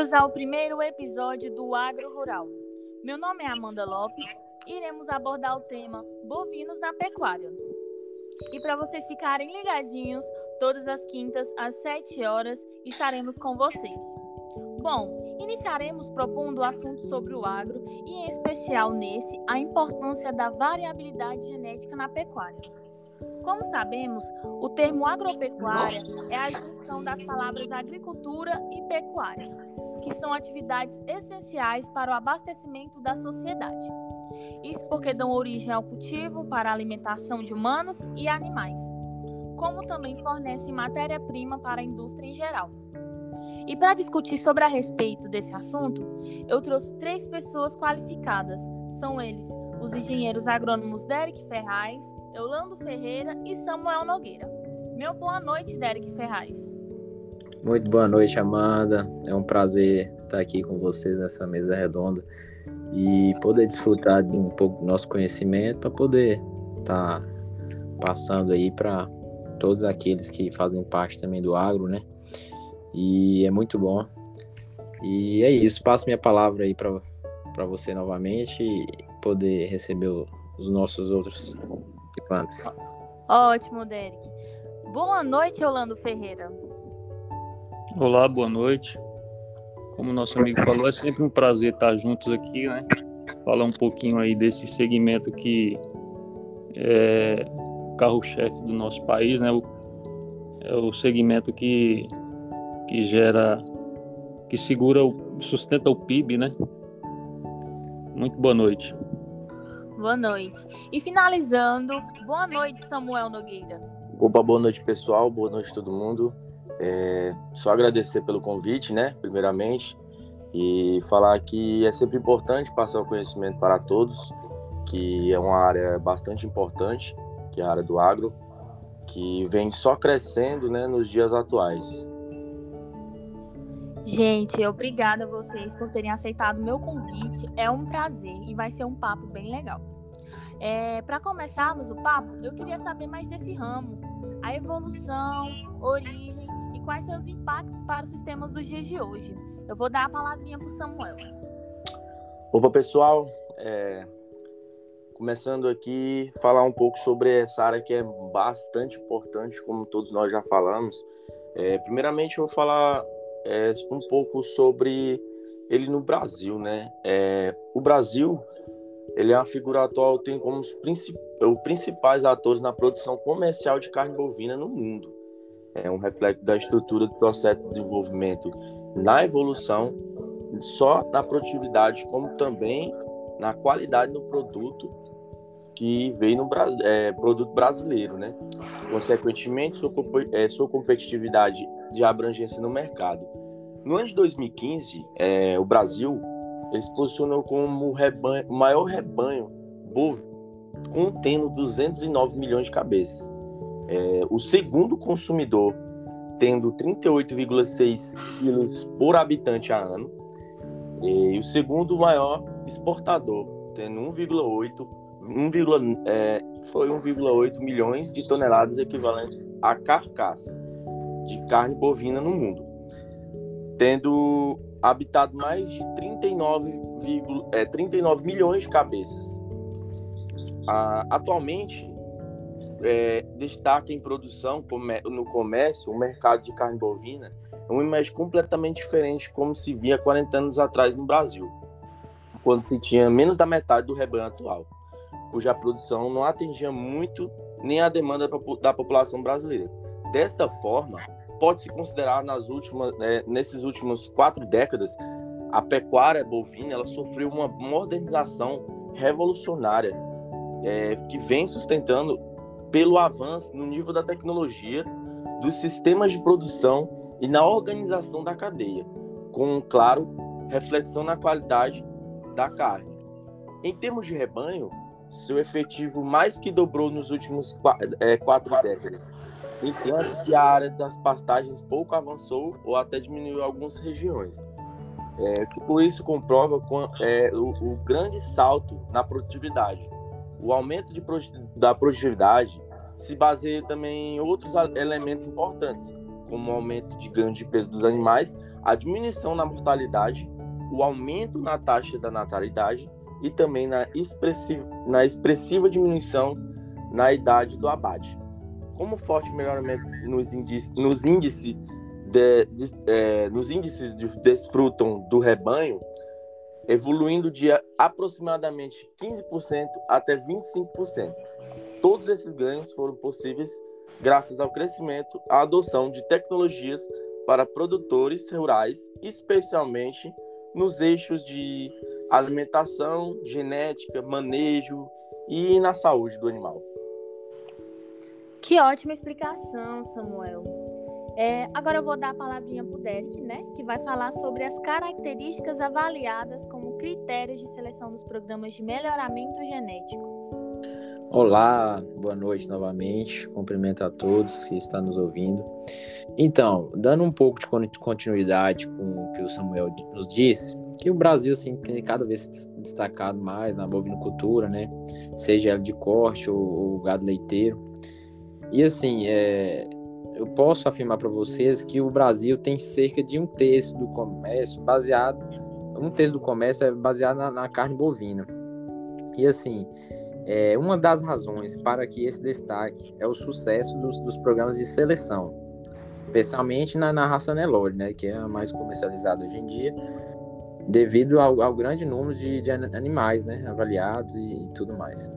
Bem-vindos ao primeiro episódio do Agro Rural. Meu nome é Amanda Lopes e iremos abordar o tema bovinos na pecuária. E para vocês ficarem ligadinhos, todas as quintas às 7 horas estaremos com vocês. Bom, iniciaremos propondo o assunto sobre o agro e, em especial nesse, a importância da variabilidade genética na pecuária. Como sabemos, o termo agropecuária é a junção das palavras agricultura e pecuária, que são atividades essenciais para o abastecimento da sociedade. Isso porque dão origem ao cultivo para a alimentação de humanos e animais, como também fornecem matéria-prima para a indústria em geral. E para discutir sobre a respeito desse assunto, eu trouxe três pessoas qualificadas. São eles os engenheiros agrônomos Derek Ferraz, Eulando Ferreira e Samuel Nogueira. Meu boa noite, Derek Ferraz. Muito boa noite, Amanda. É um prazer estar aqui com vocês nessa mesa redonda e poder desfrutar de um pouco do nosso conhecimento para poder estar passando aí para todos aqueles que fazem parte também do agro, né? E é muito bom. E é isso, passo minha palavra aí para você novamente e poder receber os nossos outros participantes. Ótimo, Derek. Boa noite, Orlando Ferreira. Olá, boa noite. Como nosso amigo falou, é sempre um prazer estar juntos aqui, né? Falar um pouquinho aí desse segmento que é carro-chefe do nosso país, né? É o segmento que, que gera, que segura, sustenta o PIB, né? Muito boa noite. Boa noite. E finalizando, boa noite, Samuel Nogueira. Opa, boa noite, pessoal. Boa noite, todo mundo. É, só agradecer pelo convite, né? Primeiramente, e falar que é sempre importante passar o conhecimento para todos, que é uma área bastante importante, que é a área do agro, que vem só crescendo, né, nos dias atuais. Gente, obrigada a vocês por terem aceitado o meu convite. É um prazer e vai ser um papo bem legal. É, Para começarmos o papo, eu queria saber mais desse ramo, a evolução, origem quais os impactos para os sistemas dos dias de hoje. Eu vou dar a palavrinha para o Samuel. Opa, pessoal. É... Começando aqui, falar um pouco sobre essa área que é bastante importante, como todos nós já falamos. É, primeiramente, eu vou falar é, um pouco sobre ele no Brasil, né? É, o Brasil, ele é uma figura atual, tem como os, princip os principais atores na produção comercial de carne bovina no mundo. É um reflexo da estrutura do processo de desenvolvimento na evolução, só na produtividade, como também na qualidade do produto que veio no é, produto brasileiro, né? Consequentemente, sua, é, sua competitividade de abrangência no mercado. No ano de 2015, é, o Brasil ele se posicionou como o, rebanho, o maior rebanho bovino, contendo 209 milhões de cabeças. É, o segundo consumidor, tendo 38,6 quilos por habitante a ano. E o segundo maior exportador, tendo 1,8 1, é, foi 1,8 milhões de toneladas equivalentes à carcaça de carne bovina no mundo, tendo habitado mais de 39, é, 39 milhões de cabeças. Ah, atualmente, é, destaca em produção no comércio o mercado de carne bovina é uma imagem completamente diferente como se via 40 anos atrás no Brasil, quando se tinha menos da metade do rebanho atual, cuja produção não atingia muito nem a demanda da população brasileira. Desta forma, pode-se considerar nas últimas, é, nesses últimos quatro décadas, a pecuária bovina ela sofreu uma modernização revolucionária é, que vem sustentando pelo avanço no nível da tecnologia, dos sistemas de produção e na organização da cadeia, com, claro, reflexão na qualidade da carne. Em termos de rebanho, seu efetivo mais que dobrou nos últimos é, quatro décadas enquanto que a área das pastagens pouco avançou ou até diminuiu em algumas regiões. É, por isso comprova é, o, o, grande salto na produtividade. O aumento de, da produtividade se baseia também em outros elementos importantes, como o aumento de ganho de peso dos animais, a diminuição na mortalidade, o aumento na taxa da natalidade e também na expressiva, na expressiva diminuição na idade do abate. Como forte melhoramento nos índices, nos índices de, de, é, nos índices de desfrutam do rebanho, evoluindo de aproximadamente 15% até 25%. Todos esses ganhos foram possíveis graças ao crescimento, à adoção de tecnologias para produtores rurais, especialmente nos eixos de alimentação, genética, manejo e na saúde do animal. Que ótima explicação, Samuel. É, agora eu vou dar a palavrinha para o Derek, né, que vai falar sobre as características avaliadas como critérios de seleção dos programas de melhoramento genético. Olá, boa noite novamente. Cumprimento a todos que estão nos ouvindo. Então, dando um pouco de continuidade com o que o Samuel nos disse, que o Brasil assim, tem cada vez destacado mais na bovinocultura, né? Seja ela de corte ou, ou gado leiteiro. E assim, é, eu posso afirmar para vocês que o Brasil tem cerca de um terço do comércio baseado, um terço do comércio é baseado na, na carne bovina. E assim, é, uma das razões para que esse destaque é o sucesso dos, dos programas de seleção, especialmente na, na raça Nelore, né, que é a mais comercializada hoje em dia, devido ao, ao grande número de, de, animais né, avaliados e, e, tudo mais.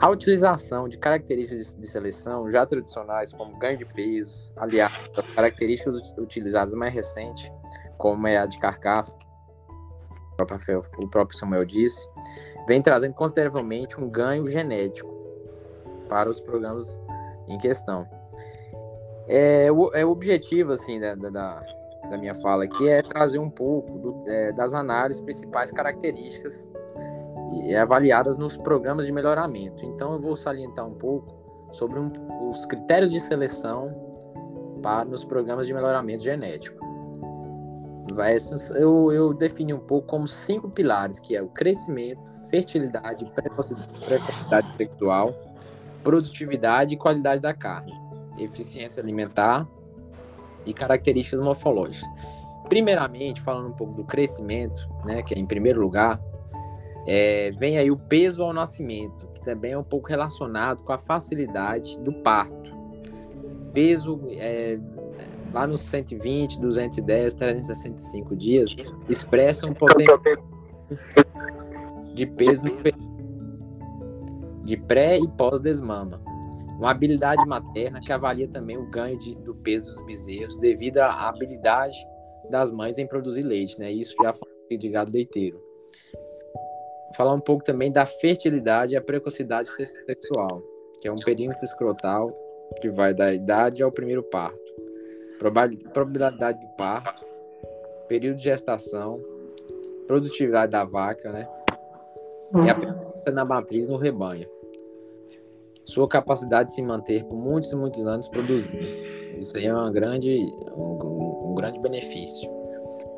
A utilização de características de, seleção já tradicionais, como ganho de peso, aliado a características utilizadas mais recentes, como é a de carcaça, o próprio Samuel disse, vem trazendo consideravelmente um ganho genético para os programas em questão. É, o, é o objetivo assim da, da, da, minha fala aqui é trazer um pouco do, é, das análises principais características e, avaliadas nos programas de melhoramento. Então eu vou salientar um pouco sobre um, os critérios de seleção para nos programas de melhoramento genético eu, eu defini um pouco como cinco pilares, que é o crescimento, fertilidade, precocidade sexual, produtividade e qualidade da carne, eficiência alimentar e características morfológicas. Primeiramente, falando um pouco do crescimento, né, que é em primeiro lugar, é, vem aí o peso ao nascimento, que também é um pouco relacionado com a facilidade do parto. Peso é, lá nos 120, 210, 365 dias, expressa um potencial de peso de pré e pós-desmama. Uma habilidade materna que avalia também o ganho de, do peso dos bezerros devido à habilidade das mães em produzir leite, né? Isso já falei de gado leiteiro. Falar um pouco também da fertilidade e a precocidade sexual, que é um perímetro escrotal que vai da idade ao primeiro parto probabilidade do parto, período de gestação, produtividade da vaca, né? E a presença na matriz no rebanho. Sua capacidade de se manter por muitos e muitos anos produzindo. Isso aí é uma grande, um, um grande benefício.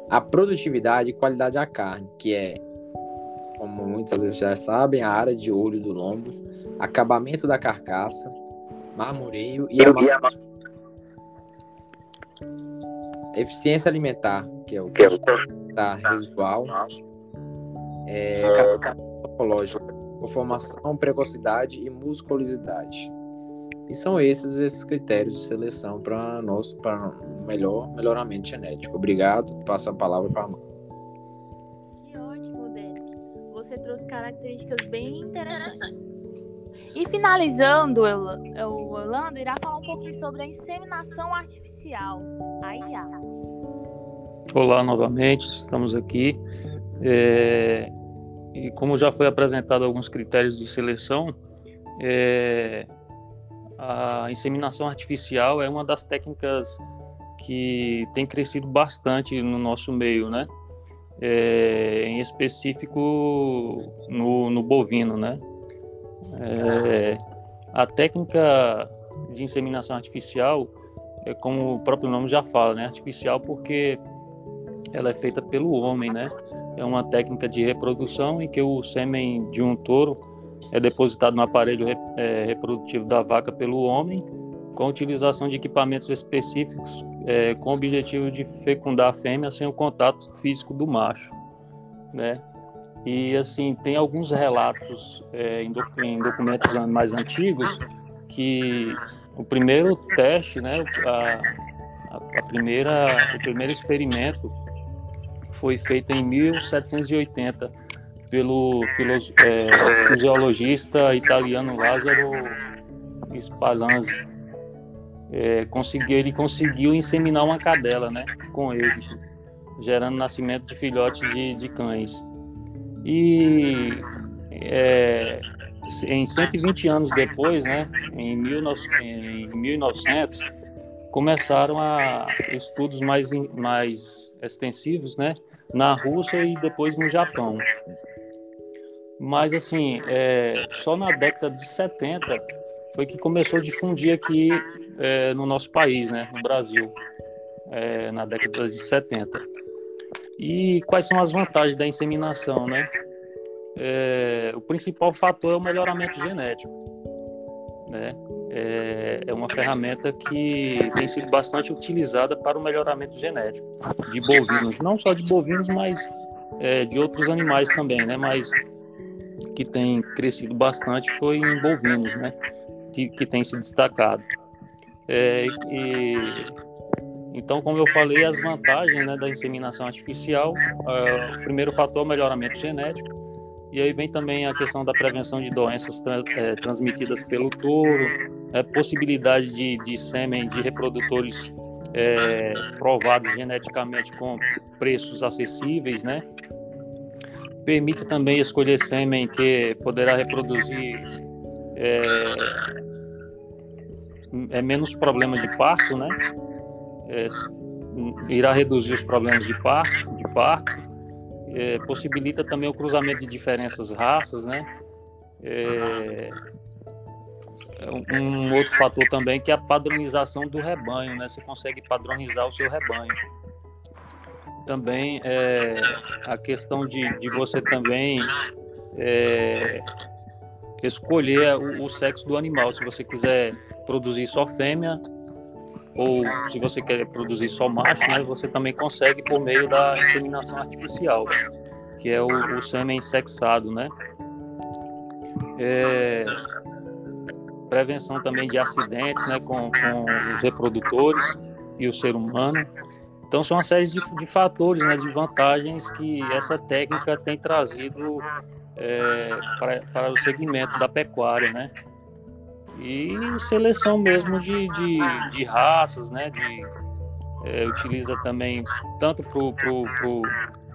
A produtividade e qualidade da carne, que é, como muitas vezes já sabem, a área de olho do lombo, acabamento da carcaça, marmoreio e a eficiência alimentar, que é o que é da residual, é, patológico, conformação, precocidade e musculosidade. E são esses esses critérios de seleção para nosso para melhor melhoramento genético. Obrigado. Passo a palavra para a Você trouxe características bem interessantes. E finalizando, o Orlando irá falar um pouquinho sobre a inseminação artificial, a IA. Olá novamente, estamos aqui. É, e como já foi apresentado alguns critérios de seleção, é, a inseminação artificial é uma das técnicas que tem crescido bastante no nosso meio, né? É, em específico no, no bovino, né? É, a técnica de inseminação artificial é como o próprio nome já fala, né? Artificial porque ela é feita pelo homem, né? É uma técnica de reprodução em que o sêmen de um touro é depositado no aparelho é, reprodutivo da vaca pelo homem, com utilização de equipamentos específicos é, com o objetivo de fecundar a fêmea sem o contato físico do macho, né? E assim tem alguns relatos é, em, doc em, documentos mais antigos que o primeiro teste, né, a, a primeira, o primeiro experimento foi feito em 1780 pelo é, fisiologista italiano Lázaro Spallanzani. É, conseguiu, ele conseguiu inseminar uma cadela, né, com êxito, gerando nascimento de filhotes de, de cães. E é, em 120 anos depois, né, em, 19, em 1900, começaram a estudos mais, mais extensivos, né, na Rússia e depois no Japão. Mas, assim, é, só na década de 70 foi que começou a difundir aqui é, no nosso país, né, no Brasil, é, na década de 70. E quais são as vantagens da inseminação, né? É, o principal fator é o melhoramento genético, né? É, uma ferramenta que tem sido bastante utilizada para o melhoramento genético de bovinos, não só de bovinos, mas é, de outros animais também, né? Mas que tem crescido bastante foi em bovinos, né? Que, que tem se destacado. É, e, então, como eu falei, as vantagens né, da inseminação artificial, uh, o primeiro fator é o melhoramento genético, e aí vem também a questão da prevenção de doenças tra é, transmitidas pelo touro, é, possibilidade de, de sêmen de reprodutores é, provados geneticamente com preços acessíveis, né? Permite também escolher sêmen que poderá reproduzir é, menos problemas de parto, né? É, irá reduzir os problemas de parto, de parto é, possibilita também o cruzamento de diferentes raças, né? É, é um outro fator também que é a padronização do rebanho, né? Você consegue padronizar o seu rebanho. Também é, a questão de, de você também é, escolher o, o, sexo do animal. Se você quiser produzir só fêmea, ou se você quer produzir só macho, né, você também consegue por meio da inseminação artificial, que é o, o sêmen sexado, né? É, prevenção também de acidentes, né, com, com, os reprodutores e o ser humano. Então são uma série de, de fatores, né, de vantagens que essa técnica tem trazido é, para, para o segmento da pecuária, né? e seleção mesmo de, de, de raças, né? De, é, utiliza também tanto para o pro, pro,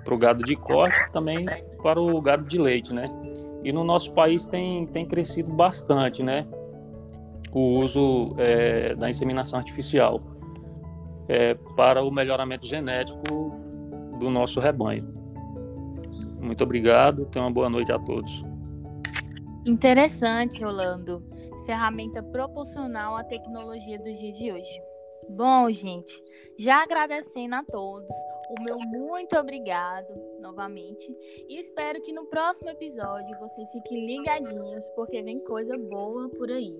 pro gado de corte, também para o gado de leite, né? E no nosso país tem, tem crescido bastante, né? O uso é, da inseminação artificial é, para o melhoramento genético do nosso rebanho. Muito obrigado, tenha uma boa noite a todos. Interessante, Rolando ferramenta proporcional à tecnologia dos dias de hoje. Bom, gente, já agradecendo a todos, o meu muito obrigado novamente e espero que no próximo episódio vocês fiquem ligadinhos porque vem coisa boa por aí.